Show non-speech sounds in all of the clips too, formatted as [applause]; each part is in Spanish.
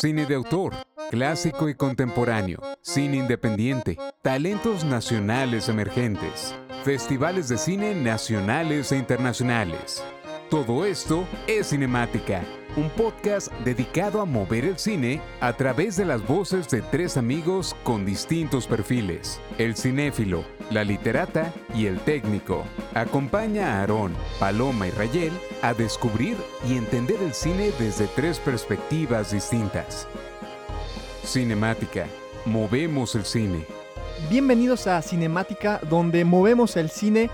cine de autor, clásico y contemporáneo, cine independiente, talentos nacionales emergentes, festivales de cine nacionales e internacionales. Todo esto es Cinemática, un podcast dedicado a mover el cine a través de las voces de tres amigos con distintos perfiles, el cinéfilo, la literata y el técnico. Acompaña a Aarón, Paloma y Rayel a descubrir y entender el cine desde tres perspectivas distintas. Cinemática, movemos el cine. Bienvenidos a Cinemática, donde movemos el cine.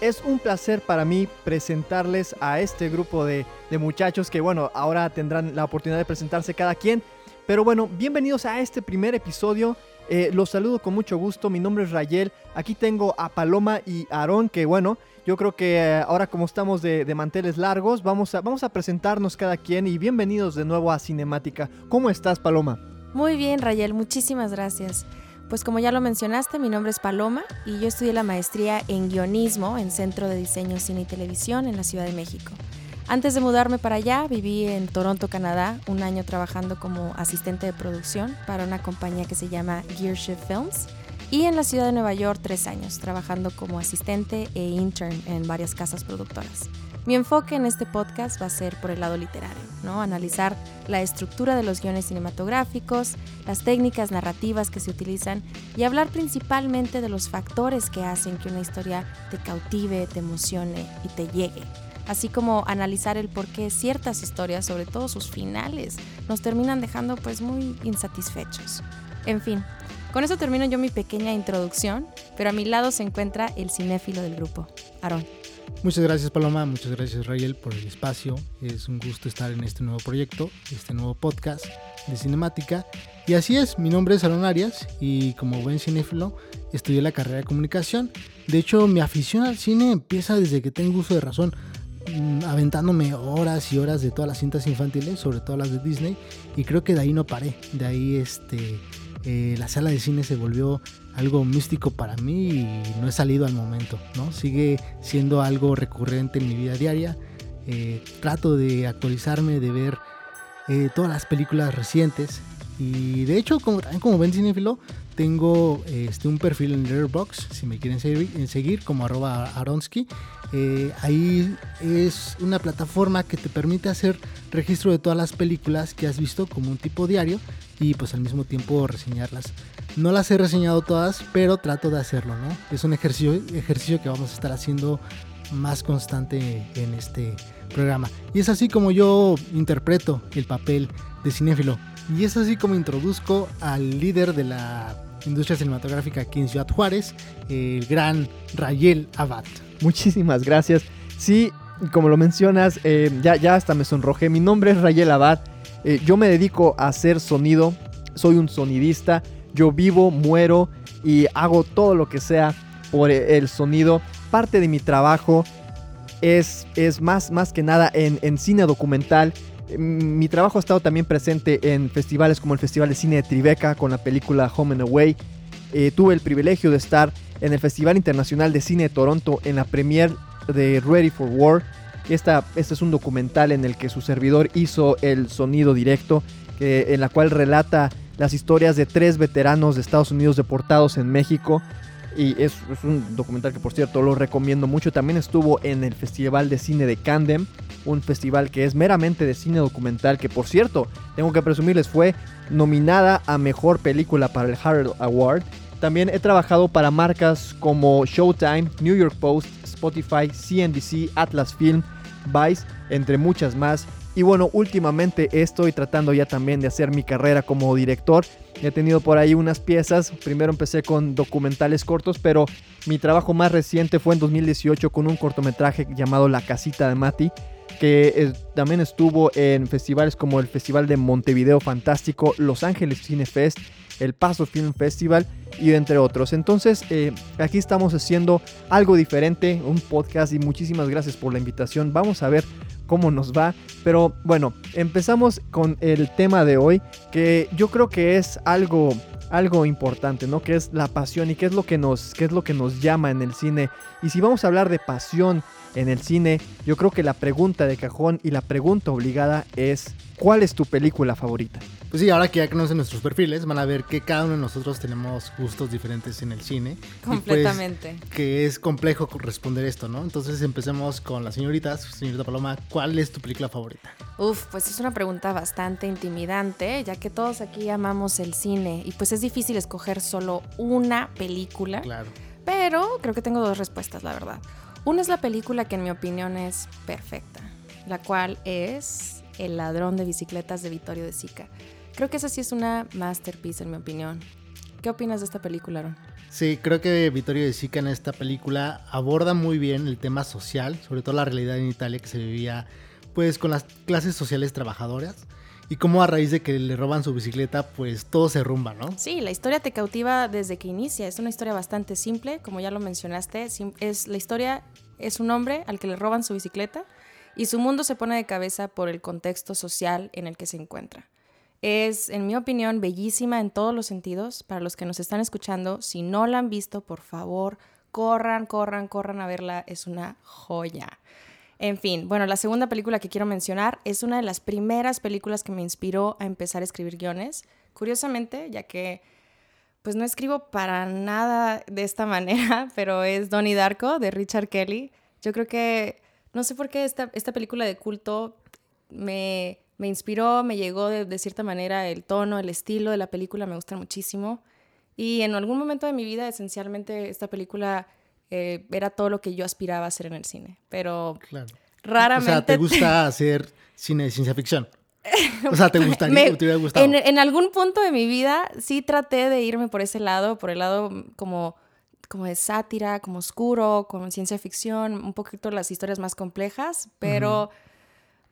Es un placer para mí presentarles a este grupo de, muchachos que, bueno, ahora tendrán la oportunidad de presentarse cada quien. Pero bueno, bienvenidos a este primer episodio eh, los saludo con mucho gusto, mi nombre es Rayel, aquí tengo a Paloma y Aarón, que bueno, yo creo que eh, ahora como estamos de, manteles largos, vamos vamos a presentarnos cada quien y bienvenidos de nuevo a Cinemática. ¿Cómo estás, Paloma? Muy bien, Rayel, muchísimas gracias. Pues como ya lo mencionaste, mi nombre es Paloma y yo estudié la maestría en guionismo en Centro de Diseño, Cine y Televisión en la Ciudad de México. Antes de mudarme para allá, viví en Toronto, Canadá, un año trabajando como asistente de producción para una compañía que se llama Gearshift Films. Y en la ciudad de Nueva York, tres años, trabajando como asistente e intern en varias casas productoras. Mi enfoque en este podcast va a ser por el lado literario, ¿no? Analizar la estructura de los guiones cinematográficos, las técnicas narrativas que se utilizan y hablar principalmente de los factores que hacen que una historia te cautive, te emocione y te llegue así como analizar el por qué ciertas historias, sobre todo sus finales, nos terminan dejando pues muy insatisfechos. En fin, con eso termino yo mi pequeña introducción, pero a mi lado se encuentra el cinéfilo del grupo, Aarón. Muchas gracias Paloma, muchas gracias Rayel por el espacio. Es un gusto estar en este nuevo proyecto, este nuevo podcast de cinemática. Y así es, mi nombre es Aaron Arias y como buen cinéfilo estudié la carrera de comunicación. De hecho, mi afición al cine empieza desde que tengo uso de razón. Mm, aventándome horas y horas de todas las cintas infantiles, sobre todo las de Disney, y creo que de ahí no paré. De ahí este, eh, la sala de cine se volvió algo místico para mí y no he salido al momento, ¿no? Sigue siendo algo recurrente en mi vida diaria. Eh, trato de actualizarme, de ver eh, todas las películas recientes. Y de hecho, como, como ven cinéfilo, tengo este, un perfil en Letterboxd, si me quieren seguir, seguir como arroba aronsky. Eh, ahí es una plataforma que te permite hacer registro de todas las películas que has visto como un tipo diario y pues al mismo tiempo reseñarlas. No las he reseñado todas, pero trato de hacerlo, ¿no? Es un ejercicio, ejercicio que vamos a estar haciendo más constante en este programa. Y es así como yo interpreto el papel de cinéfilo. Y es así como introduzco al líder de la industria cinematográfica aquí en Juárez, el gran Rayel Abad. Muchísimas gracias. Sí, como lo mencionas, eh, ya, ya hasta me sonrojé. Mi nombre es Rayel Abad. Eh, yo me dedico a hacer sonido. Soy un sonidista. Yo vivo, muero y hago todo lo que sea por el sonido. Parte de mi trabajo es, es más, más que nada en, cine documental. Mi trabajo ha estado también presente en festivales como el Festival de Cine de Tribeca con la película Home and Away. Eh, tuve el privilegio de estar en el Festival Internacional de Cine de Toronto en la premiere de Ready for War. Esta, este es un documental en el que su servidor hizo el sonido directo, en la cual relata las historias de tres veteranos de Estados Unidos deportados en México. Y es, es, un documental que por cierto lo recomiendo mucho. También estuvo en el Festival de Cine de Candem, un festival que es meramente de cine documental, que por cierto, tengo que presumirles, fue nominada a Mejor Película para el Harold Award también he trabajado para marcas como Showtime, New York Post, Spotify, CNBC, Atlas Film, Vice, entre muchas más. Y bueno, últimamente estoy tratando ya también de hacer mi carrera como director. He tenido por ahí unas piezas. Primero empecé con documentales cortos, pero mi trabajo más reciente fue en 2018 con un cortometraje llamado La Casita de Mati, que también estuvo en festivales como el Festival de Montevideo Fantástico, Los Ángeles Cine Fest el Paso Film Festival y entre otros. Entonces, eh, aquí estamos haciendo algo diferente, un podcast y muchísimas gracias por la invitación. Vamos a ver cómo nos va. Pero bueno, empezamos con el tema de hoy, que yo creo que es algo algo importante, ¿no? Que es la pasión y qué es lo que nos qué es lo que nos llama en el cine. Y si vamos a hablar de pasión en el cine, yo creo que la pregunta de cajón y la pregunta obligada es ¿cuál es tu película favorita? Pues sí, ahora que ya conocen nuestros perfiles, van a ver que cada uno de nosotros tenemos gustos diferentes en el cine. Completamente. Y pues, que es complejo responder esto, ¿no? Entonces empecemos con las señoritas. Señorita Paloma, ¿cuál es tu película favorita? Uf, pues es una pregunta bastante intimidante, ya que todos aquí amamos el cine y pues es difícil escoger solo una película. Claro. Pero creo que tengo dos respuestas, la verdad. Una es la película que en mi opinión es perfecta, la cual es El ladrón de bicicletas de Vittorio de Sica. Creo que esa sí es una masterpiece en mi opinión. ¿Qué opinas de esta película, Aaron? Sí, creo que Vittorio de Sica en esta película aborda muy bien el tema social, sobre todo la realidad en Italia que se vivía pues con las clases sociales trabajadoras y cómo a raíz de que le roban su bicicleta pues todo se rumba, ¿no? Sí, la historia te cautiva desde que inicia, es una historia bastante simple, como ya lo mencionaste, es la historia es un hombre al que le roban su bicicleta y su mundo se pone de cabeza por el contexto social en el que se encuentra. Es, en mi opinión, bellísima en todos los sentidos. Para los que nos están escuchando, si no la han visto, por favor, corran, corran, corran a verla. Es una joya. En fin, bueno, la segunda película que quiero mencionar es una de las primeras películas que me inspiró a empezar a escribir guiones. Curiosamente, ya que pues no escribo para nada de esta [laughs] manera, pero es Donnie Darko de Richard Kelly. Yo creo que, no sé por qué esta, esta película de culto me, me inspiró, me llegó de, cierta manera el tono, el estilo de la película, me gusta muchísimo. Y en algún momento de mi vida, esencialmente, esta película eh, era todo lo que yo aspiraba a hacer en el cine. Pero raramente... O sea, ¿te gusta hacer cine de ciencia ficción? O sea, ¿te [laughs] gustaría, te hubiera gustado? En, en, algún punto de mi vida sí traté de irme por ese lado, por el lado como, como de sátira, como oscuro, como ciencia ficción, un poquito las historias más complejas, pero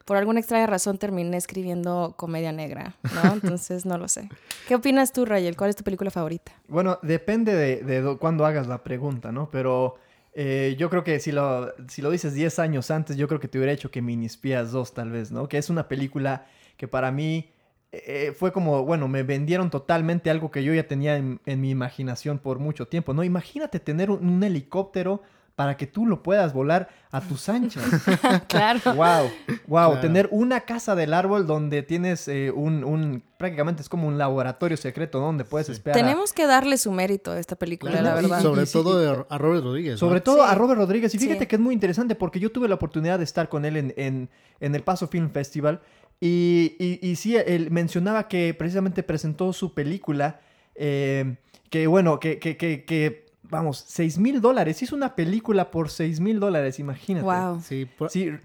por alguna extraña razón terminé escribiendo comedia negra, ¿no? [laughs] Entonces no lo sé. ¿Qué opinas tú, Rayel? ¿Cuál es tu película favorita? Bueno, depende de, de cuándo hagas la pregunta, ¿no? Pero eh, yo creo que si lo, si lo dices 10 años antes, yo creo que te hubiera hecho que Mini Espías 2 tal vez, ¿no? Que es una película que para mí eh, fue como, bueno, me vendieron totalmente algo que yo ya tenía en, mi imaginación por mucho tiempo, ¿no? Imagínate tener un helicóptero para que tú lo puedas volar a tus anchas. [laughs] claro. Wow, wow. Tener una casa del árbol donde tienes eh, un, prácticamente es como un laboratorio secreto donde puedes esperar. Tenemos que darle su mérito a esta película, la verdad. sobre todo a Robert Rodríguez. Sobre todo a Robert Rodríguez. Y fíjate que es muy interesante porque yo tuve la oportunidad de estar con él en, en, el Paso Film Festival. Y, y, sí, él mencionaba que precisamente presentó su película. Eh, que bueno, que, que, que vamos, 6 mil dólares. Hizo una película por 6 mil dólares, imagínate. Wow. Sí,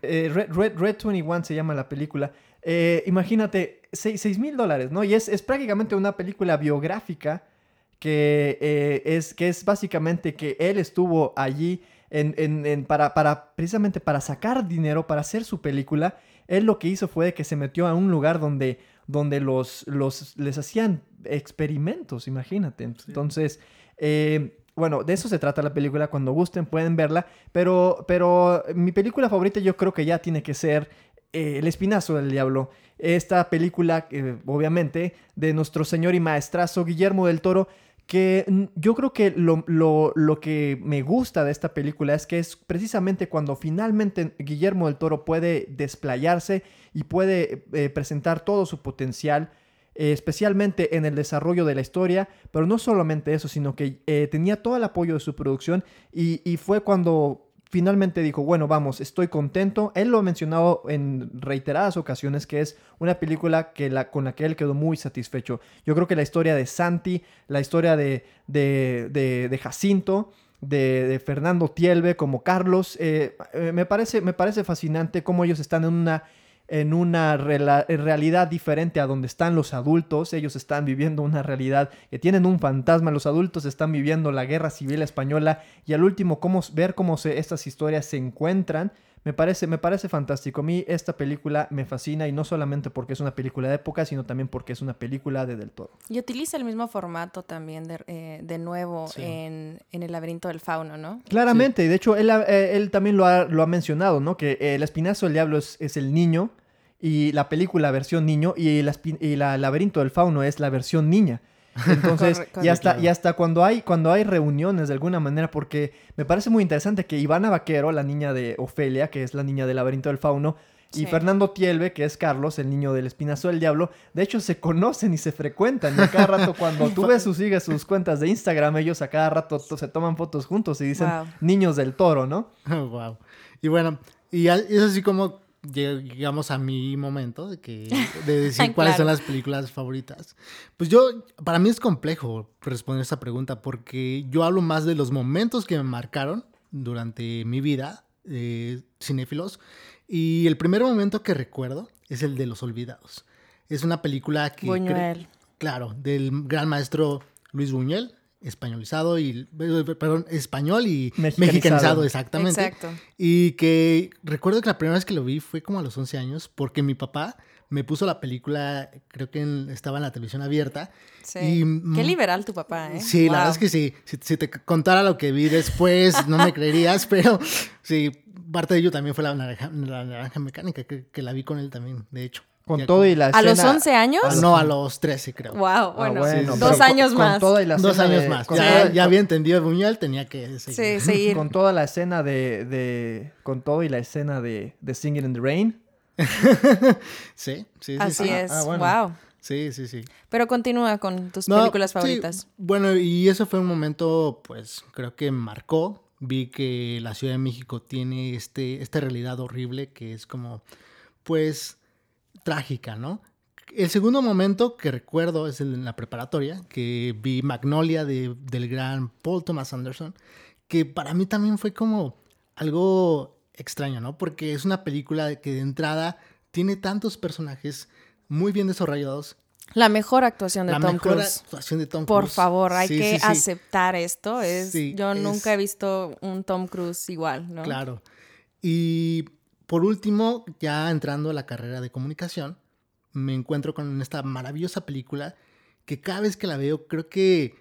eh, Red, Red, Red, 21 se llama la película. Eh, imagínate, 6 mil dólares, ¿no? Y es, es, prácticamente una película biográfica que, eh, es, que es básicamente que él estuvo allí en, en, en, para, para, precisamente para sacar dinero para hacer su película. Él lo que hizo fue que se metió a un lugar donde, donde los, los, les hacían experimentos, imagínate. Entonces, bueno, de eso se trata la película. Cuando gusten pueden verla. Pero, pero mi película favorita yo creo que ya tiene que ser eh, El Espinazo del Diablo. Esta película, eh, obviamente, de nuestro señor y maestrazo Guillermo del Toro. Que yo creo que lo, lo, que me gusta de esta película es que es precisamente cuando finalmente Guillermo del Toro puede desplayarse y puede eh, presentar todo su potencial eh, especialmente en el desarrollo de la historia, pero no solamente eso, sino que eh, tenía todo el apoyo de su producción y, fue cuando finalmente dijo, bueno, vamos, estoy contento. Él lo ha mencionado en reiteradas ocasiones que es una película que la, con la que él quedó muy satisfecho. Yo creo que la historia de Santi, la historia de, de, Jacinto, de, Fernando Tielbe como Carlos, eh, me, parece, me parece fascinante cómo ellos están en una en una realidad diferente a donde están los adultos. Ellos están viviendo una realidad que tienen un fantasma. Los adultos están viviendo la guerra civil española. Y al último, cómo, ver cómo se, estas historias se encuentran. Me parece, me parece fantástico. A mí esta película me fascina y no solamente porque es una película de época, sino también porque es una película de Del todo Y utiliza el mismo formato también de, eh, nuevo en, El laberinto del fauno, ¿no? Claramente, y de hecho él, eh, él también lo ha, lo ha, mencionado, ¿no? Que el espinazo del diablo es, es el niño y la película versión niño y, el, y la laberinto del fauno es la versión niña. Entonces, y hasta, y hasta cuando hay, cuando hay reuniones de alguna manera, porque me parece muy interesante que Ivana Vaquero, la niña de Ofelia, que es la niña del laberinto del fauno, Y Sí. Fernando Tielbe, que es Carlos, el niño del espinazo del diablo, de hecho se conocen y se frecuentan. Y a cada rato, cuando [laughs] tú ves sus, sigues sus cuentas de Instagram, ellos a cada rato to- se toman fotos juntos y dicen Wow. niños del toro, ¿no? [laughs] wow. Y bueno, y al- es así como llegamos a mi momento de, que, [laughs] de decir cuáles son Claro. las películas favoritas. Pues yo, para mí es complejo responder esa pregunta porque yo hablo más de los momentos que me marcaron durante mi vida, eh, cinéfilos. Y el primer momento que recuerdo es el de Los Olvidados. Es una película que... Buñuel. Claro, del gran maestro Luis Buñuel, españolizado y, eh, perdón, español y Mexicanizado. mexicanizado, exactamente. Exacto. Y que recuerdo que la primera vez que lo vi fue como a los 11 años, porque mi papá me puso la película, creo que en- estaba en la televisión abierta. Sí. Y, Qué liberal tu papá, ¿eh? Sí, la verdad es que sí. Si, si te contara lo que vi después, no me creerías, [laughs] pero sí, parte de ello también fue la naranja, la naranja mecánica, que, que la vi con él también, de hecho. Con Ya todo y la ¿A escena... los 11 años? Ah, no, a los 13 creo. Wow, Ah, bueno, dos años con- más. Con toda y la Dos años de- más. Ya, toda- ya había entendido Buñuel, tenía que seguir. Sí, seguir. Con toda la escena de, de- Con todo y la escena de, de Singing in the Rain. [laughs] Sí, sí, sí. Así sí. es. Ah, bueno. Wow. Sí, sí, sí. Pero continúa con tus No, películas sí, favoritas. bueno, y eso fue un momento, pues, creo que marcó. Vi que la Ciudad de México tiene este, esta realidad horrible que es como, pues, trágica, ¿no? El segundo momento que recuerdo es en la preparatoria, que vi Magnolia de- del gran Paul Thomas Anderson, que para mí también fue como algo extraño, ¿no? Porque es una película que de entrada tiene tantos personajes muy bien desarrollados La mejor actuación de la Tom mejor Cruise. actuación de Tom Por Cruise. favor, hay Sí, que sí, sí. aceptar esto. Es, yo es- nunca he visto un Tom Cruise igual, ¿no? Claro. Y por último, ya entrando a la carrera de comunicación, me encuentro con esta maravillosa película que cada vez que la veo creo que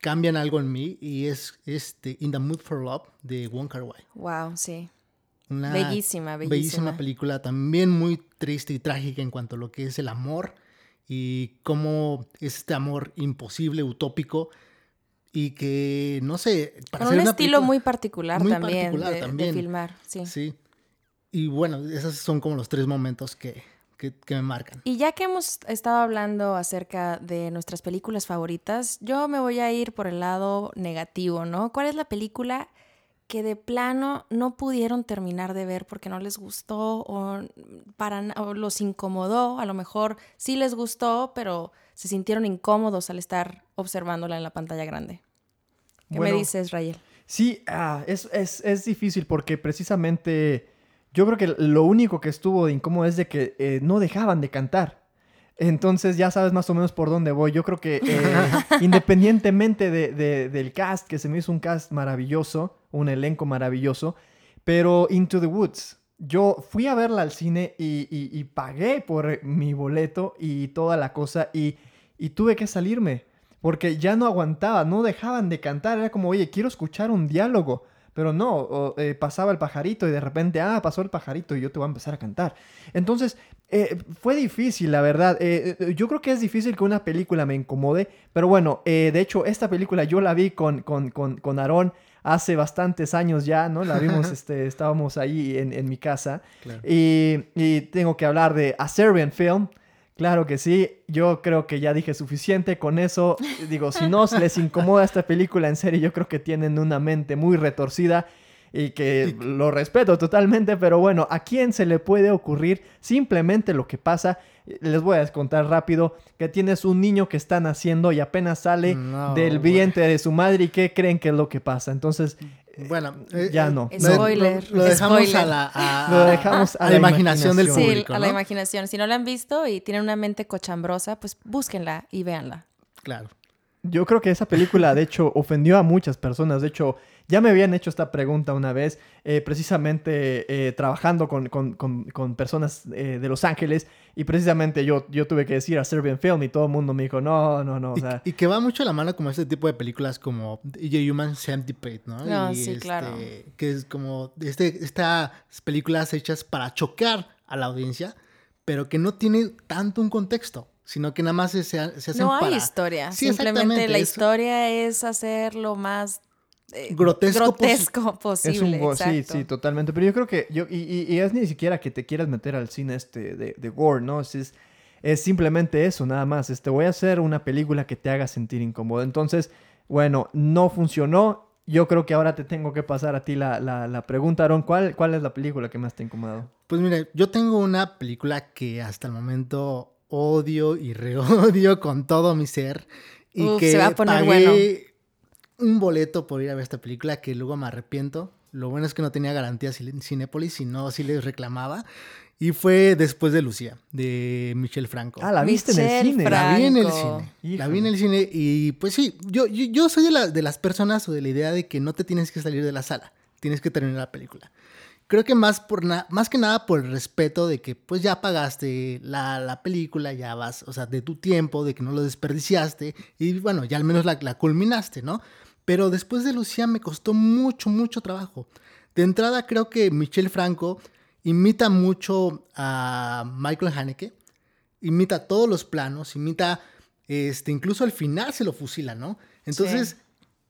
cambian algo en mí y es este In the Mood for Love de Wong Kar Wai. Wow, sí. Una Bellísima, bellísima. bellísima película, también muy triste y trágica en cuanto a lo que es el amor y cómo es este amor imposible, utópico y que, no sé, para Con un estilo película- muy particular muy también, particular de, de también. filmar. Sí. Sí. Y bueno, esos son como los tres momentos que, que, que me marcan. Y ya que hemos estado hablando acerca de nuestras películas favoritas, yo me voy a ir por el lado negativo, ¿no? ¿Cuál es la película que de plano no pudieron terminar de ver porque no les gustó o, para, o los incomodó? A lo mejor sí les gustó, pero se sintieron incómodos al estar observándola en la pantalla grande. ¿Qué Bueno, me dices, Rayel? Sí, ah, es, es, es difícil porque precisamente yo creo que lo único que estuvo de incómodo es de que eh, no dejaban de cantar. Entonces ya sabes más o menos por dónde voy. Yo creo que eh, [laughs] independientemente de- de- del cast, que se me hizo un cast maravilloso, un elenco maravilloso, pero Into the Woods. Yo fui a verla al cine y, y- y pagué por mi boleto y toda la cosa y, y tuve que salirme porque ya no aguantaba, no dejaban de cantar. Era como, oye, quiero escuchar un diálogo. Pero no, o, eh, pasaba el pajarito y de repente, ah, pasó el pajarito y yo te voy a empezar a cantar. Entonces, eh, fue difícil, la verdad. Eh, yo creo que es difícil que una película me incomode, pero bueno, de hecho, esta película yo la vi con, con, con, con Aarón hace bastantes años ya, ¿no? La vimos, [laughs] este, estábamos ahí en, en mi casa. Claro. Y, y tengo que hablar de A Serbian Film. Claro que sí, yo creo que ya dije suficiente con eso. Digo, si no se les incomoda esta película, en serio, yo creo que tienen una mente muy retorcida y que lo respeto totalmente, pero bueno, ¿a quién se le puede ocurrir simplemente lo que pasa? Les voy a contar rápido que tienes un niño que está naciendo y apenas sale No, del vientre de su madre y ¿qué creen que es lo que pasa? Entonces, Bueno, ya eh, no. lo- Spoiler, Lo, lo dejamos spoiler. a la, a, [laughs] Lo dejamos a a la la imaginación del imaginación. Sí, público. a la ¿no? imaginación. Si no la han visto y tienen una mente cochambrosa, pues búsquenla y véanla. Claro. Yo creo que esa película, de hecho, ofendió a muchas personas. De hecho, ya me habían hecho esta pregunta una vez, eh, precisamente eh, trabajando con, con- con- con personas eh, de Los Ángeles. Y precisamente yo, yo tuve que decir a Serbian Film y todo el mundo me dijo, no, no, no. O Y, sea, y que va mucho a la mano como este tipo de películas como The Human Centipede, ¿no? No, Y sí, este, claro. Que es como este, estas películas hechas para chocar a la audiencia, pero que no tienen tanto un contexto, sino que nada más se, se hacen No hay para... historia. Sí, Simplemente la eso. historia es hacer lo más eh, Grotesco grotesco Es un posible. sí, sí, totalmente. Pero yo creo que yo y, y- y es ni siquiera que te quieras meter al cine este de, de gore, ¿no? Es, es, es simplemente eso, nada más. Este, voy a hacer una película que te haga sentir incómodo. Entonces, bueno, no funcionó. Yo creo que ahora te tengo que pasar a ti la, la, la pregunta, Aaron. ¿Cuál, ¿Cuál es la película que más te ha incomodado? Pues mire, yo tengo una película que hasta el momento odio y reodio con todo mi ser. Y Uf, que se va a poner pagué bueno. Un boleto por ir a ver esta película que luego me arrepiento. Lo bueno es que no tenía garantías en Cinépolis, si no, sí les reclamaba. Y fue después de Lucía, de Michelle Franco. Ah, la viste en el cine. La vi en el cine. La vi en el cine y pues sí, yo, yo, yo soy de, la- de las personas o de la idea de que no te tienes que salir de la sala, tienes que terminar la película. Creo que más, por más que nada por el respeto de que pues ya pagaste la, la película, ya vas, o sea, de tu tiempo, de que no lo desperdiciaste y bueno, ya al menos la, la culminaste, ¿no? Pero después de Lucía me costó mucho, mucho trabajo. De entrada creo que Michelle Franco imita mucho a Michael Haneke imita todos los planos, imita, este, incluso al final se lo fusila, ¿no? Entonces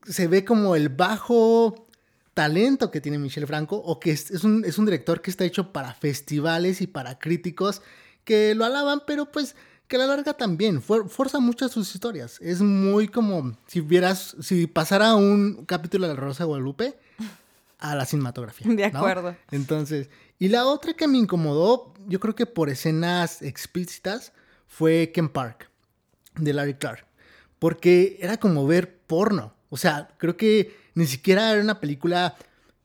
se ve como el bajo talento que tiene Michel Franco, o que es, es un, es un director que está hecho para festivales y para críticos que lo alaban, pero pues que a la larga también fuer- forza muchas sus historias. Es muy como si vieras, si pasara un capítulo de La Rosa de Guadalupe a la cinematografía. [laughs] De ¿no? acuerdo. Entonces, y la otra que me incomodó, yo creo que por escenas explícitas, fue Ken Park, de Larry Clark. Porque era como ver porno. O sea, creo que ni siquiera era una película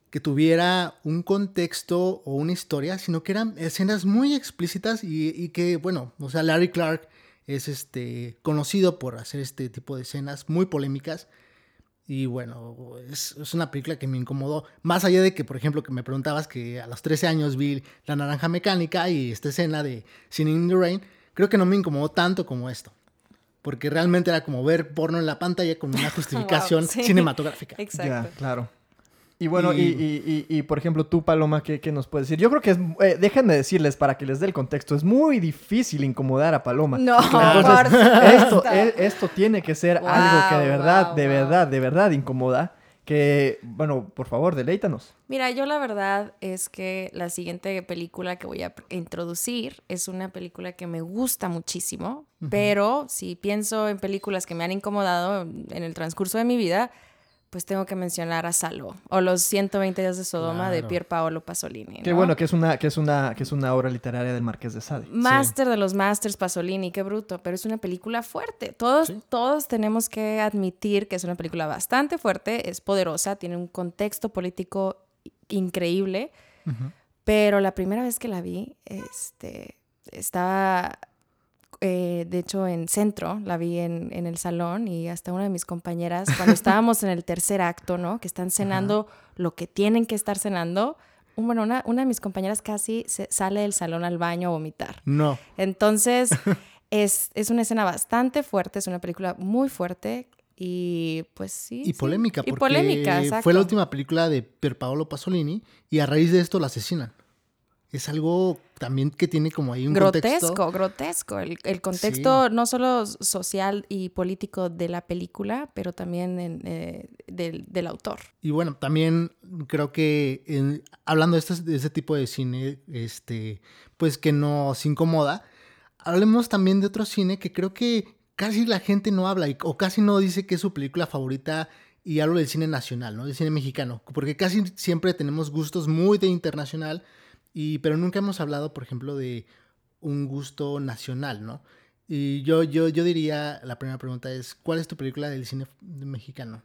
que tuviera un contexto o una historia, sino que eran escenas muy explícitas y, que, bueno, o sea, Larry Clark es este, conocido por hacer este tipo de escenas muy polémicas. Y bueno, es, es una película que me incomodó. Más allá de que, por ejemplo, que me preguntabas que a los 13 años vi La Naranja Mecánica y esta escena de Singing in the Rain, creo que no me incomodó tanto como esto. Porque realmente era como ver porno en la pantalla con una [laughs] justificación Wow, sí. cinematográfica. [laughs] Exacto. Ya, claro. Y bueno, y, Y- y- y- y, por ejemplo, tú, Paloma, ¿qué, qué nos puedes decir? Yo creo que es, eh, déjenme decirles para que les dé el contexto, es muy difícil incomodar a Paloma. No, Entonces, [laughs] por esto, e- esto tiene que ser algo que de verdad, wow, de wow. verdad, de verdad incomoda. Que, bueno, por favor, deleítanos. Mira, yo la verdad es que la siguiente película que voy a introducir es una película que me gusta muchísimo, pero si pienso en películas que me han incomodado en el transcurso de mi vida, pues tengo que mencionar a Salvo o Los 120 días de Sodoma de. Pier Paolo Pasolini. Qué ¿no? bueno que es una, que es una, que es una obra literaria del Marqués de Sade. Máster de los Masters Pasolini, qué bruto, pero es una película fuerte. Todos, Sí. todos tenemos que admitir que es una película bastante fuerte, es poderosa, tiene un contexto político increíble, pero la primera vez que la vi, este, estaba, eh, de hecho, en centro, la vi en, en el salón y hasta una de mis compañeras, cuando estábamos en el tercer acto, ¿no? Que están cenando lo que tienen que estar cenando. Bueno, una, una de mis compañeras casi se sale del salón al baño a vomitar. No. Entonces, [laughs] es, es una escena bastante fuerte, es una película muy fuerte y pues sí. Y sí. polémica, Y porque polémica, fue la exacto. última película de Pier Paolo Pasolini y a raíz de esto la asesinan. Es algo también que tiene como ahí un Grotesco, contexto. grotesco. El, el contexto no solo social y político de la película, pero también en, eh, del, del autor. Y bueno, también creo que en- hablando de este, de este tipo de cine, este, pues que nos incomoda, hablemos también de otro cine que creo que casi la gente no habla y- o casi no dice que es su película favorita y hablo del cine nacional, ¿no? Del cine mexicano, porque casi siempre tenemos gustos muy de internacional y pero nunca hemos hablado, por ejemplo, de un gusto nacional, ¿no? Y yo, yo, yo diría, la primera pregunta es, ¿cuál es tu película del cine mexicano?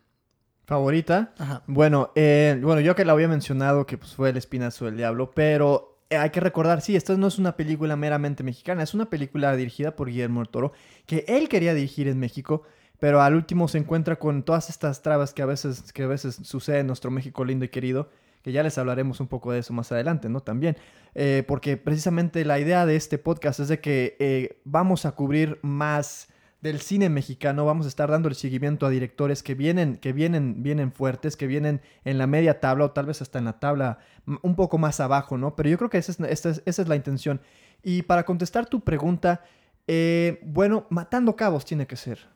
¿Favorita? Ajá. Bueno, eh, bueno, yo que la había mencionado que pues, fue El Espinazo del Diablo, pero eh, hay que recordar, sí, esta no es una película meramente mexicana, es una película dirigida por Guillermo del Toro, que él quería dirigir en México, pero al último se encuentra con todas estas trabas que a veces, que a veces sucede en nuestro México lindo y querido, que ya les hablaremos un poco de eso más adelante, ¿no? También, eh, porque precisamente la idea de este podcast es de que eh, vamos a cubrir más del cine mexicano, vamos a estar dando el seguimiento a directores que vienen, que vienen, vienen fuertes, que vienen en la media tabla o tal vez hasta en la tabla un poco más abajo, ¿no? Pero yo creo que esa es la intención. Y para contestar tu pregunta, eh, bueno, matando cabos tiene que ser.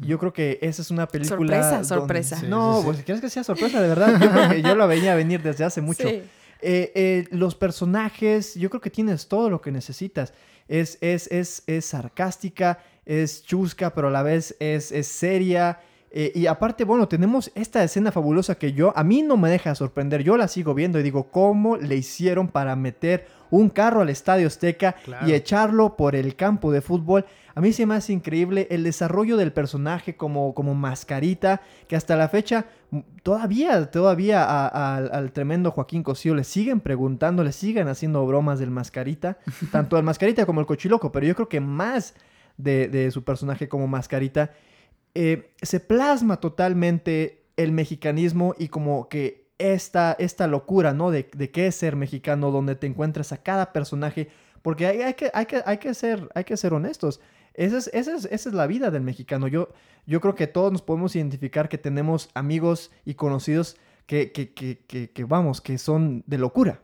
Yo creo que esa es una película. Sorpresa, donde- sorpresa. Sí, no, sí, pues si quieres que sea sorpresa, de verdad. Yo creo que yo la venía a venir desde hace mucho. Sí. Eh, eh, los personajes, yo creo que tienes todo lo que necesitas. Es, es, es, es sarcástica, es chusca, pero a la vez es, es seria. Eh, y aparte, bueno, tenemos esta escena fabulosa que yo, a mí no me deja sorprender. Yo la sigo viendo y digo, ¿cómo le hicieron para meter un carro al Estadio Azteca Claro. y echarlo por el campo de fútbol? A mí se me hace increíble el desarrollo del personaje como, como mascarita, que hasta la fecha m- todavía, todavía a- a- al, tremendo Joaquín Cosío le siguen preguntando, le siguen haciendo bromas del mascarita, [laughs] tanto el mascarita como el cochiloco, pero yo creo que más de, de su personaje como mascarita, eh, se plasma totalmente el mexicanismo y como que esta, esta locura, ¿no? De, de qué es ser mexicano, donde te encuentras a cada personaje, porque hay, hay que, hay, que, hay, que ser, hay que ser honestos. Esa es, esa, es, esa es la vida del mexicano. Yo, yo creo que todos nos podemos identificar que tenemos amigos y conocidos que, que, que, que, que, vamos, que son de locura.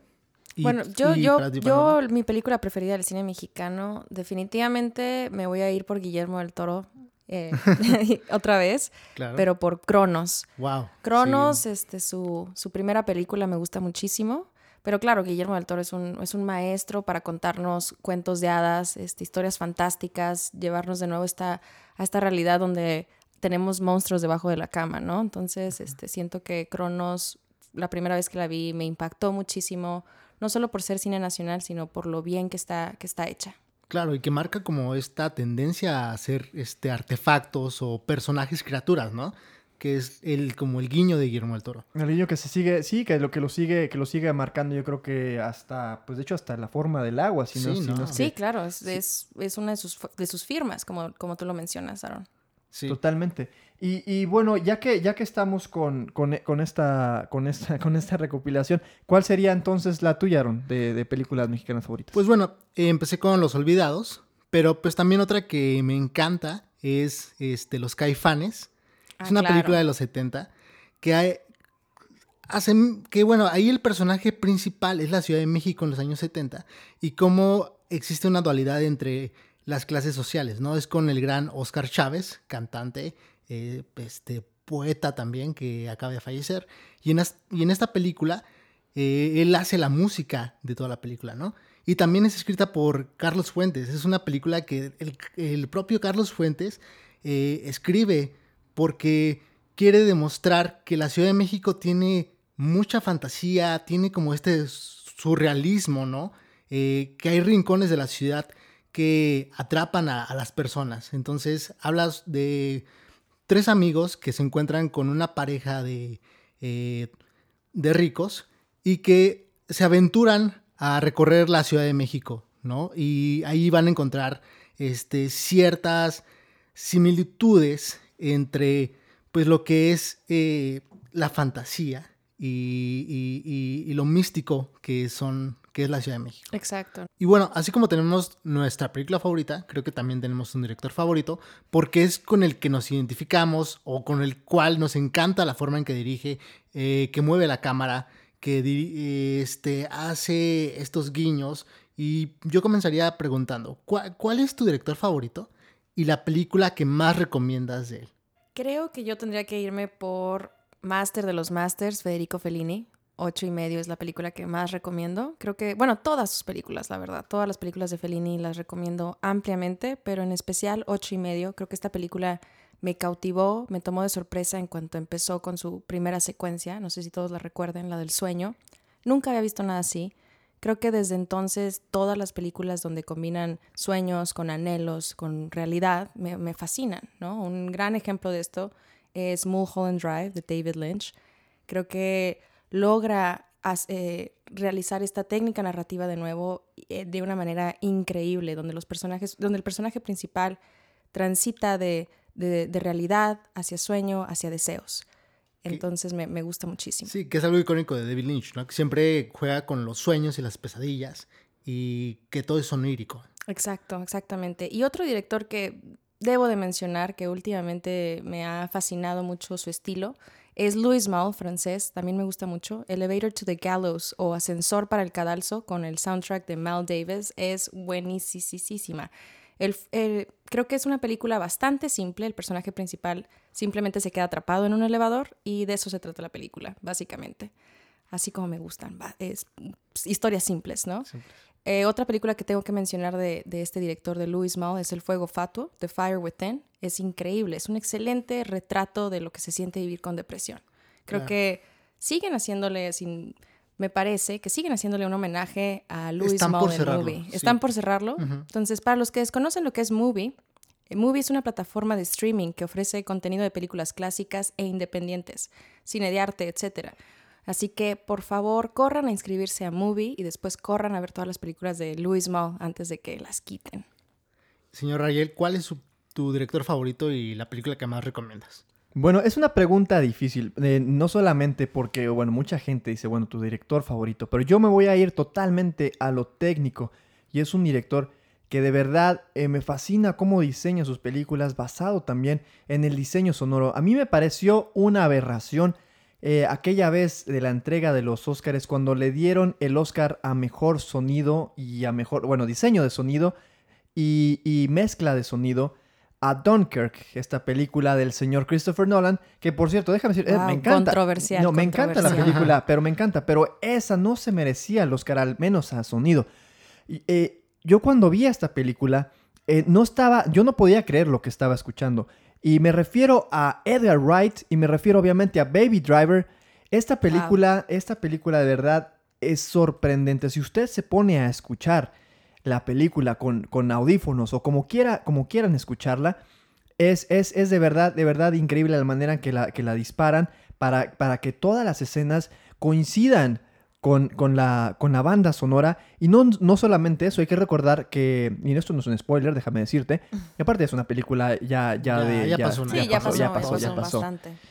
Y- Bueno, yo, yo, yo, mi película preferida del cine mexicano, definitivamente me voy a ir por Guillermo del Toro eh, [laughs] [laughs] otra vez, Claro. pero por Cronos. wow. Cronos, sí. este, su, su primera película me gusta muchísimo. Pero claro, Guillermo del Toro es un, es un maestro para contarnos cuentos de hadas, este, historias fantásticas, llevarnos de nuevo esta, a esta realidad donde tenemos monstruos debajo de la cama, ¿no? Entonces, este, siento que Cronos, la primera vez que la vi, me impactó muchísimo, no solo por ser cine nacional, sino por lo bien que está, que está hecha. Claro, y que marca como esta tendencia a hacer este artefactos o personajes criaturas, ¿no? Que es el como el guiño de Guillermo del Toro. El niño que se sigue, sí, que lo que lo sigue, que lo sigue marcando, yo creo que hasta, pues de hecho hasta la forma del agua, si no, Sí, si no no. es que- Sí, claro, es, es, es una de sus, de sus firmas, como, como tú lo mencionas, Aaron. Sí. Totalmente. Y, y bueno, ya que, ya que estamos con, con, con esta, con, esta, [laughs] con esta recopilación, ¿cuál sería entonces la tuya, Aaron, de, de películas mexicanas favoritas? Pues bueno, eh, empecé con Los Olvidados, pero pues también otra que me encanta es este Los Caifanes. Es Ah, una claro. película de los 70 que hay, hacen que bueno, ahí el personaje principal es la Ciudad de México en los años 70 y cómo existe una dualidad entre las clases sociales, ¿no? Es con el gran Oscar Chávez, cantante, eh, este poeta también que acaba de fallecer y en, esta película eh, él hace la música de toda la película, ¿no? Y también es escrita por Carlos Fuentes. Es una película que el, el propio Carlos Fuentes eh, escribe porque quiere demostrar que la Ciudad de México tiene mucha fantasía, tiene como este surrealismo, ¿no? Que hay rincones de la ciudad que atrapan a las personas. Entonces hablas de tres amigos que se encuentran con una pareja de, eh, de ricos y que se aventuran a recorrer la Ciudad de México, ¿no? Y ahí van a encontrar este, ciertas similitudes entre pues lo que es eh, la fantasía y, y- lo místico que son que es la Ciudad de México. Exacto. Y bueno, así como tenemos nuestra película favorita, creo que también tenemos un director favorito, porque es con el que nos identificamos o con el cual nos encanta la forma en que dirige, eh, que mueve la cámara, que eh, este, hace estos guiños. Y yo comenzaría preguntando, ¿cuál, cuál es tu director favorito y la película que más recomiendas de él? Creo que yo tendría que irme por Master de los Masters, Federico Fellini. Ocho y medio es la película que más recomiendo. Creo que, bueno, todas sus películas, la verdad. Todas las películas de Fellini las recomiendo ampliamente, pero en especial ocho y medio. Creo que esta película me cautivó, me tomó de sorpresa en cuanto empezó con su primera secuencia. No sé si todos la recuerden, la del sueño. Nunca había visto nada así. Creo que desde entonces todas las películas donde combinan sueños con anhelos, con realidad, me, me fascinan, ¿no? Un gran ejemplo de esto es Mulholland Drive de David Lynch. Creo que logra as- eh, realizar esta técnica narrativa de nuevo eh, de una manera increíble, donde los personajes, donde el personaje principal transita de, de- de realidad hacia sueño, hacia deseos. Entonces me, me gusta muchísimo. Sí, que es algo icónico de David Lynch, ¿no? Que siempre juega con los sueños y las pesadillas y que todo es onírico. Exacto, exactamente. Y otro director que debo de mencionar, que últimamente me ha fascinado mucho su estilo, es Louis Malle, francés. También me gusta mucho. Elevator to the Gallows o Ascensor para el Cadalso con el soundtrack de Mal Davis es buenísima. creo que es una película bastante simple. El personaje principal simplemente se queda atrapado en un elevador y de eso se trata la película, básicamente. Así como me gustan. Es, historias simples, ¿no? Eh, otra película que tengo que mencionar de, este director de Louis Malle es El Fuego Fatuo, The Fire Within. Es increíble, es un excelente retrato de lo que se siente vivir con depresión. Creo que siguen haciéndole, sin, me parece, que siguen haciéndole un homenaje a Louis Malle en Movie. Están por cerrarlo. Entonces, para los que desconocen lo que es Movie, eh, Movie es una plataforma de streaming que ofrece contenido de películas clásicas e independientes, cine de arte, etcétera. Así que por favor corran a inscribirse a Movie y después corran a ver todas las películas de Louis Malle antes de que las quiten. Señor Rayel, ¿cuál es tu director favorito y la película que más recomiendas? Bueno, es una pregunta difícil, eh, no solamente porque, bueno, mucha gente dice, bueno, tu director favorito, pero yo me voy a ir totalmente a lo técnico y es un director que de verdad eh, me fascina cómo diseña sus películas basado también en el diseño sonoro. A mí me pareció una aberración eh, aquella vez de la entrega de los Oscars cuando le dieron el Oscar a mejor sonido y a mejor, bueno, diseño de sonido y, mezcla de sonido a Dunkirk, esta película del señor Christopher Nolan, que por cierto, déjame decir, eh, me encanta. Controversial. No, me encanta la película, pero me encanta, pero esa no se merecía el Oscar, al menos a sonido. Eh, yo cuando vi esta película, no estaba, yo no podía creer lo que estaba escuchando. Y me refiero a Edgar Wright y me refiero obviamente a Baby Driver. Esta película, esta película de verdad es sorprendente. Si usted se pone a escuchar la película con, con audífonos o como, quiera, como quieran escucharla, es, es, es, de verdad, de verdad increíble la manera en que la, que la disparan para, para que todas las escenas coincidan con, la, con la banda sonora. Y no, no solamente eso, hay que recordar que, y esto no es un spoiler, déjame decirte, y aparte es una película ya, ya, de... Ya, pasó, ya, pasó, ya pasó, ya pasó.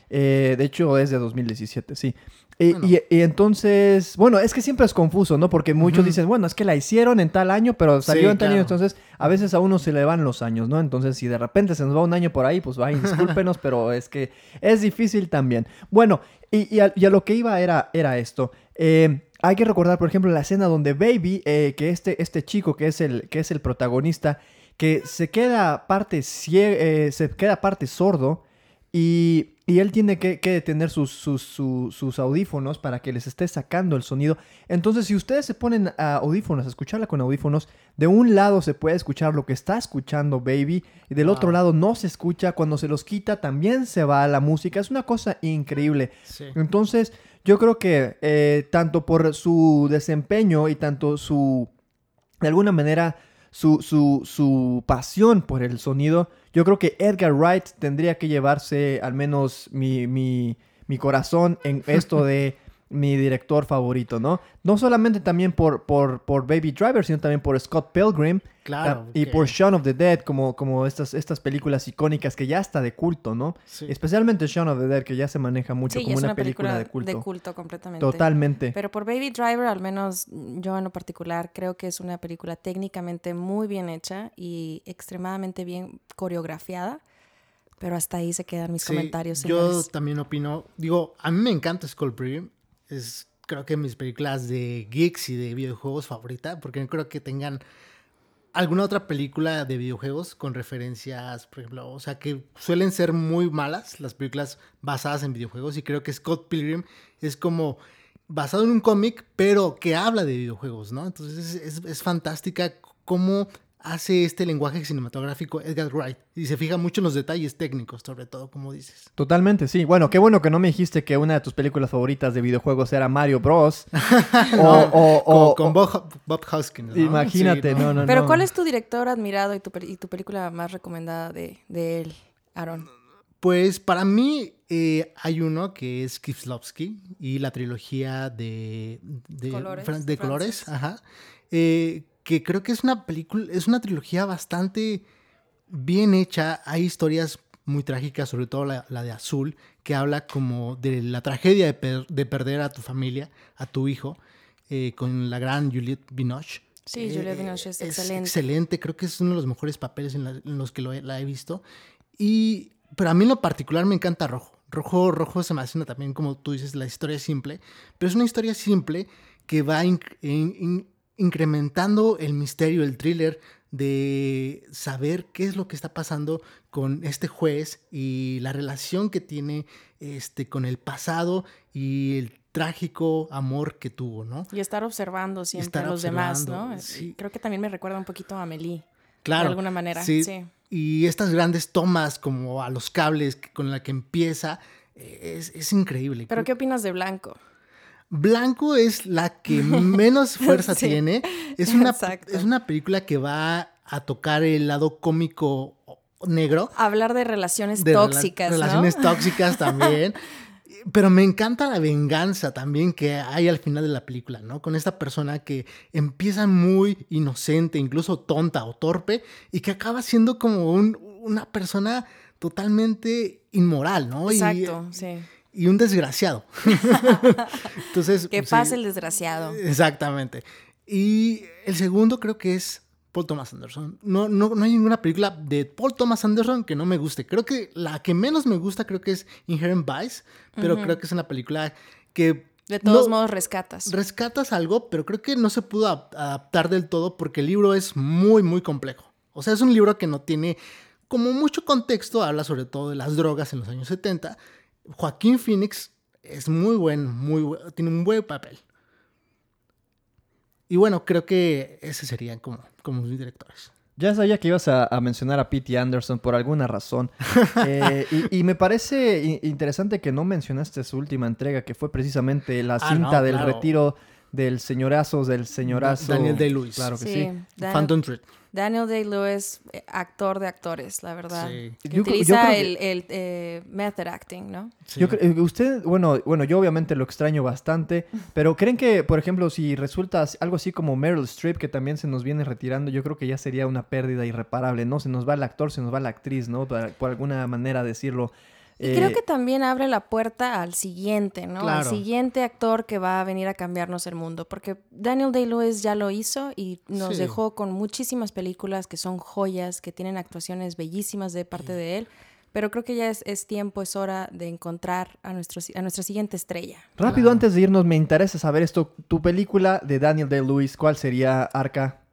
Eh, de hecho es de 2017, sí. Eh, y, entonces, bueno, es que siempre es confuso, ¿no? Porque muchos dicen, bueno, es que la hicieron en tal año, pero salió en tal año, entonces a veces a uno se le van los años, ¿no? Entonces, si de repente se nos va un año por ahí, pues vaya, discúlpenos, [laughs] pero es que es difícil también. Bueno, y, a, lo que iba era, era esto. Eh, hay que recordar, por ejemplo, la escena donde Baby, eh, que este, este chico que es, el, que es el protagonista, que se queda parte, eh, se queda parte sordo y, él tiene que, tener sus, sus, audífonos para que les esté sacando el sonido. Entonces, si ustedes se ponen a audífonos, a escucharla con audífonos, de un lado se puede escuchar lo que está escuchando Baby y del otro lado no se escucha. Cuando se los quita también se va la música. Es una cosa increíble. Entonces, yo creo que eh, tanto por su desempeño y tanto su, de alguna manera, su, su, su, pasión por el sonido, yo creo que Edgar Wright tendría que llevarse al menos mi, mi, mi corazón en esto de [laughs] mi director favorito, ¿no? No solamente también por, por, por Baby Driver, sino también por Scott Pilgrim. Claro. Y por Shaun of the Dead, como, como estas, estas películas icónicas que ya está de culto, ¿no? Especialmente Shaun of the Dead, que ya se maneja mucho como una, película, de culto. De culto completamente. Totalmente. Pero por Baby Driver, al menos yo en lo particular, creo que es una película técnicamente muy bien hecha y extremadamente bien coreografiada. Pero hasta ahí se quedan mis comentarios. Yo también opino, digo, a mí me encanta Scott Pilgrim es creo que mis películas de geeks y de videojuegos favorita, porque no creo que tengan alguna otra película de videojuegos con referencias, por ejemplo, o sea, que suelen ser muy malas las películas basadas en videojuegos y creo que Scott Pilgrim es como basado en un cómic, pero que habla de videojuegos, ¿no? Entonces es, es, fantástica cómo hace este lenguaje cinematográfico Edgar Wright y se fija mucho en los detalles técnicos, sobre todo, como dices. Totalmente, sí. Bueno, qué bueno que no me dijiste que una de tus películas favoritas de videojuegos era Mario Bros. [laughs] o, con, Bob, Hoskins. Imagínate, no, no, Pero ¿cuál es tu director admirado y tu, película más recomendada de, él, Aaron? Pues para mí eh, hay uno que es Kieslowski y la trilogía de, de colores, de colores ajá, eh, que creo que es una película, es una trilogía bastante bien hecha. Hay historias muy trágicas, sobre todo la, de Azul, que habla como de la tragedia de, perder a tu familia, a tu hijo, eh, con la gran Juliette Binoche. Sí, Juliette Binoche es, excelente. Excelente, creo que es uno de los mejores papeles en, los que la he visto. Y, pero a mí en lo particular me encanta Rojo. Rojo, Rojo se me hace también, como tú dices, la historia simple, pero es una historia simple que va incrementando el misterio, el thriller de saber qué es lo que está pasando con este juez y la relación que tiene este, con el pasado y el trágico amor que tuvo, ¿no? Y estar observando siempre a los demás, ¿no? Creo que también me recuerda un poquito a Amelie. Claro. De alguna manera, sí. Y estas grandes tomas como a los cables con la que empieza, eh, es, increíble. ¿Pero qué opinas de Blanco? Blanco es la que [laughs] menos fuerza tiene. Es una, es una película que va a tocar el lado cómico negro. Hablar de relaciones tóxicas. relaciones tóxicas [laughs] también. Pero me encanta la venganza también que hay al final de la película, ¿no? Con esta persona que empieza muy inocente, incluso tonta o torpe, y que acaba siendo como una persona totalmente inmoral, ¿no? Exacto, sí. Y un desgraciado. [laughs] Entonces. Que pase el desgraciado. Exactamente. Y el segundo creo que es Paul Thomas Anderson. No, no, no hay ninguna película de Paul Thomas Anderson que no me guste. Creo que la que menos me gusta creo que es Inherent Vice, pero creo que es una película que... De todos modos rescatas. Rescatas algo, pero creo que no se pudo adaptar del todo porque el libro es muy, muy complejo. O sea, es un libro que no tiene como mucho contexto, habla sobre todo de las drogas en los años 70. Joaquín Phoenix es muy buen, muy tiene un buen papel. Y bueno, creo que ese serían como, como mis directores. Ya sabía que ibas a, mencionar a Pete Anderson por alguna razón. [laughs] Eh, y, me parece interesante que no mencionaste su última entrega, que fue precisamente la ah, cinta del retiro del señorazo, del señorazo. Daniel Day-Lewis. Claro que sí. Phantom Thread. Daniel Day-Lewis, eh, actor de actores, la verdad. utiliza el, eh, method acting, ¿no? Yo eh, usted, bueno, bueno, yo obviamente lo extraño bastante, [laughs] pero ¿creen que, por ejemplo, si resulta algo así como Meryl Streep, que también se nos viene retirando, yo creo que ya sería una pérdida irreparable, ¿no? Se nos va el actor, se nos va la actriz, ¿no? por alguna manera decirlo. Y creo eh, que también abre la puerta al siguiente, ¿no? Al siguiente actor que va a venir a cambiarnos el mundo. Porque Daniel Day-Lewis ya lo hizo y nos dejó con muchísimas películas que son joyas, que tienen actuaciones bellísimas de parte de él. Pero creo que ya es, tiempo, es hora de encontrar a, nuestro, a nuestra siguiente estrella. Rápido, antes de irnos, me interesa saber esto. Tu película de Daniel Day-Lewis, ¿cuál sería, Arca?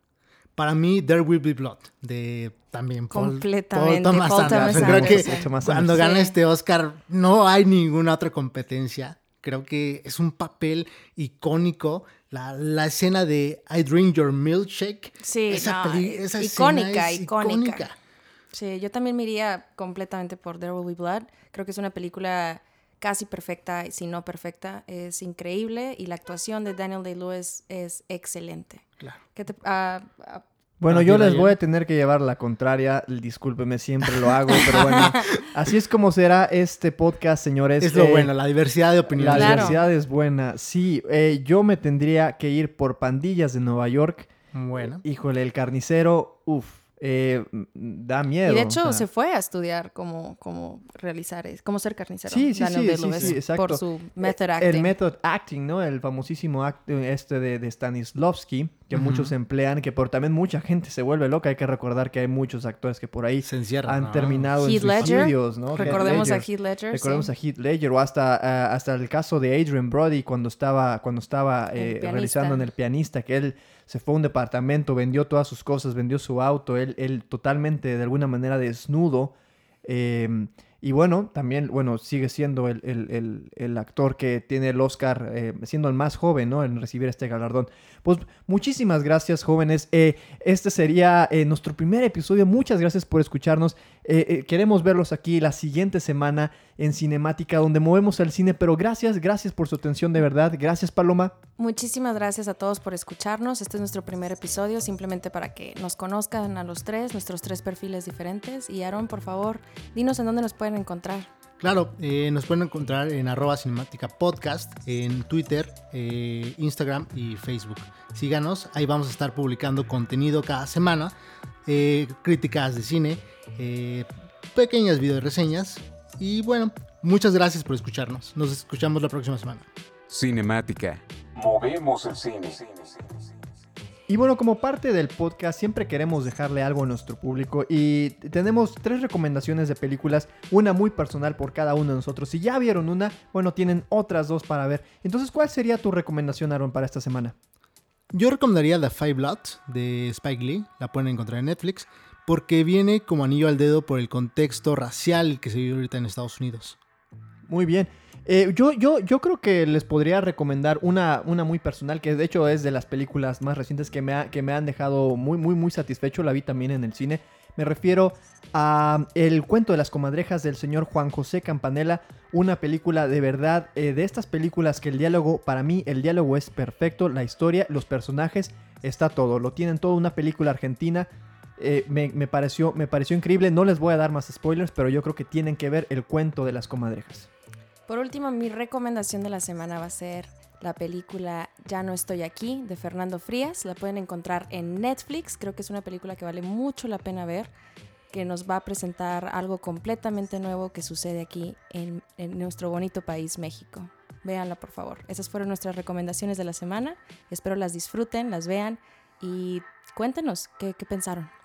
Para mí, There Will Be Blood, de también Paul, Completamente. Paul Thomas Anderson. Creo que cuando gana este Oscar no hay ninguna otra competencia. Creo que es un papel icónico. La, la escena de I Drink Your Milkshake. Sí, esa, esa icónica, es icónica. Sí, yo también me iría completamente por There Will Be Blood. Creo que es una película casi perfecta, si no perfecta. Es increíble y la actuación de Daniel Day-Lewis es excelente. Claro. Ah, ah, bueno, yo les voy a tener que llevar la contraria. Discúlpeme, siempre lo hago, pero bueno, [laughs] así es como será este podcast, señores. Es lo eh, bueno, la diversidad de opiniones. La diversidad es buena. Sí, eh, yo me tendría que ir por Pandillas de Nueva York. Bueno. Híjole, el carnicero, uff eh, da miedo. Y de hecho se fue a estudiar cómo, cómo realizar, cómo ser carnicero. Sí, sí, sí, sí, exacto. Por su method acting. El method acting, ¿no? El famosísimo acto este de, de Stanislavski, que muchos emplean, que por también mucha gente se vuelve loca. Hay que recordar que hay muchos actores que por ahí se encierran, han terminado en suicidios, ¿no? Recordemos a Heath Ledger. Recordemos a Heath Ledger o hasta, eh, hasta el caso de Adrian Brody cuando estaba, cuando estaba eh, realizando en El Pianista, que él se fue a un departamento, vendió todas sus cosas, vendió su auto, él, él totalmente de alguna manera desnudo. Em, y bueno, también, bueno, sigue siendo el, actor que tiene el Oscar, eh, siendo el más joven, ¿no? En recibir este galardón. Pues muchísimas gracias, jóvenes. Eh, este sería eh, nuestro primer episodio. Muchas gracias por escucharnos. queremos verlos aquí la siguiente semana en Cinemática, donde movemos el cine. Pero gracias, gracias por su atención de verdad. Gracias, Paloma. Muchísimas gracias a todos por escucharnos. Este es nuestro primer episodio, simplemente para que nos conozcan a los tres, nuestros tres perfiles diferentes. Y Aaron, por favor, dinos en dónde nos pueden encontrar. Claro, eh, nos pueden encontrar en arroba cinemática podcast, en Twitter, eh, Instagram y Facebook. Síganos, ahí vamos a estar publicando contenido cada semana, eh, críticas de cine, pequeñas video reseñas y bueno, muchas gracias por escucharnos. Nos escuchamos la próxima semana. Cinemática. Movemos el cine. Y bueno, como parte del podcast siempre queremos dejarle algo a nuestro público y tenemos tres recomendaciones de películas, una muy personal por cada uno de nosotros. Si ya vieron una, bueno, tienen otras dos para ver. Entonces, ¿cuál sería tu recomendación, Aaron, para esta semana? Yo recomendaría The Five Bloods de Spike Lee, la pueden encontrar en Netflix, porque viene como anillo al dedo por el contexto racial que se vive ahorita en Estados Unidos. Muy bien. Eh, yo, yo, yo creo que les podría recomendar una, una muy personal, que de hecho es de las películas más recientes que me, que me han dejado muy, muy, muy satisfecho. La vi también en el cine. Me refiero a El cuento de las comadrejas del señor Juan José Campanella, una película de verdad, eh, de estas películas que el diálogo, para mí el diálogo es perfecto, la historia, los personajes, está todo, lo tienen todo, una película argentina. Eh, me, pareció, me pareció increíble, no les voy a dar más spoilers, pero yo creo que tienen que ver el cuento de las comadrejas. Por último, mi recomendación de la semana va a ser la película Ya no estoy aquí de Fernando Frías. La pueden encontrar en Netflix. Creo que es una película que vale mucho la pena ver, que nos va a presentar algo completamente nuevo que sucede aquí en, nuestro bonito país, México. Véanla, por favor. Esas fueron nuestras recomendaciones de la semana. Espero las disfruten, las vean y cuéntenos qué pensaron.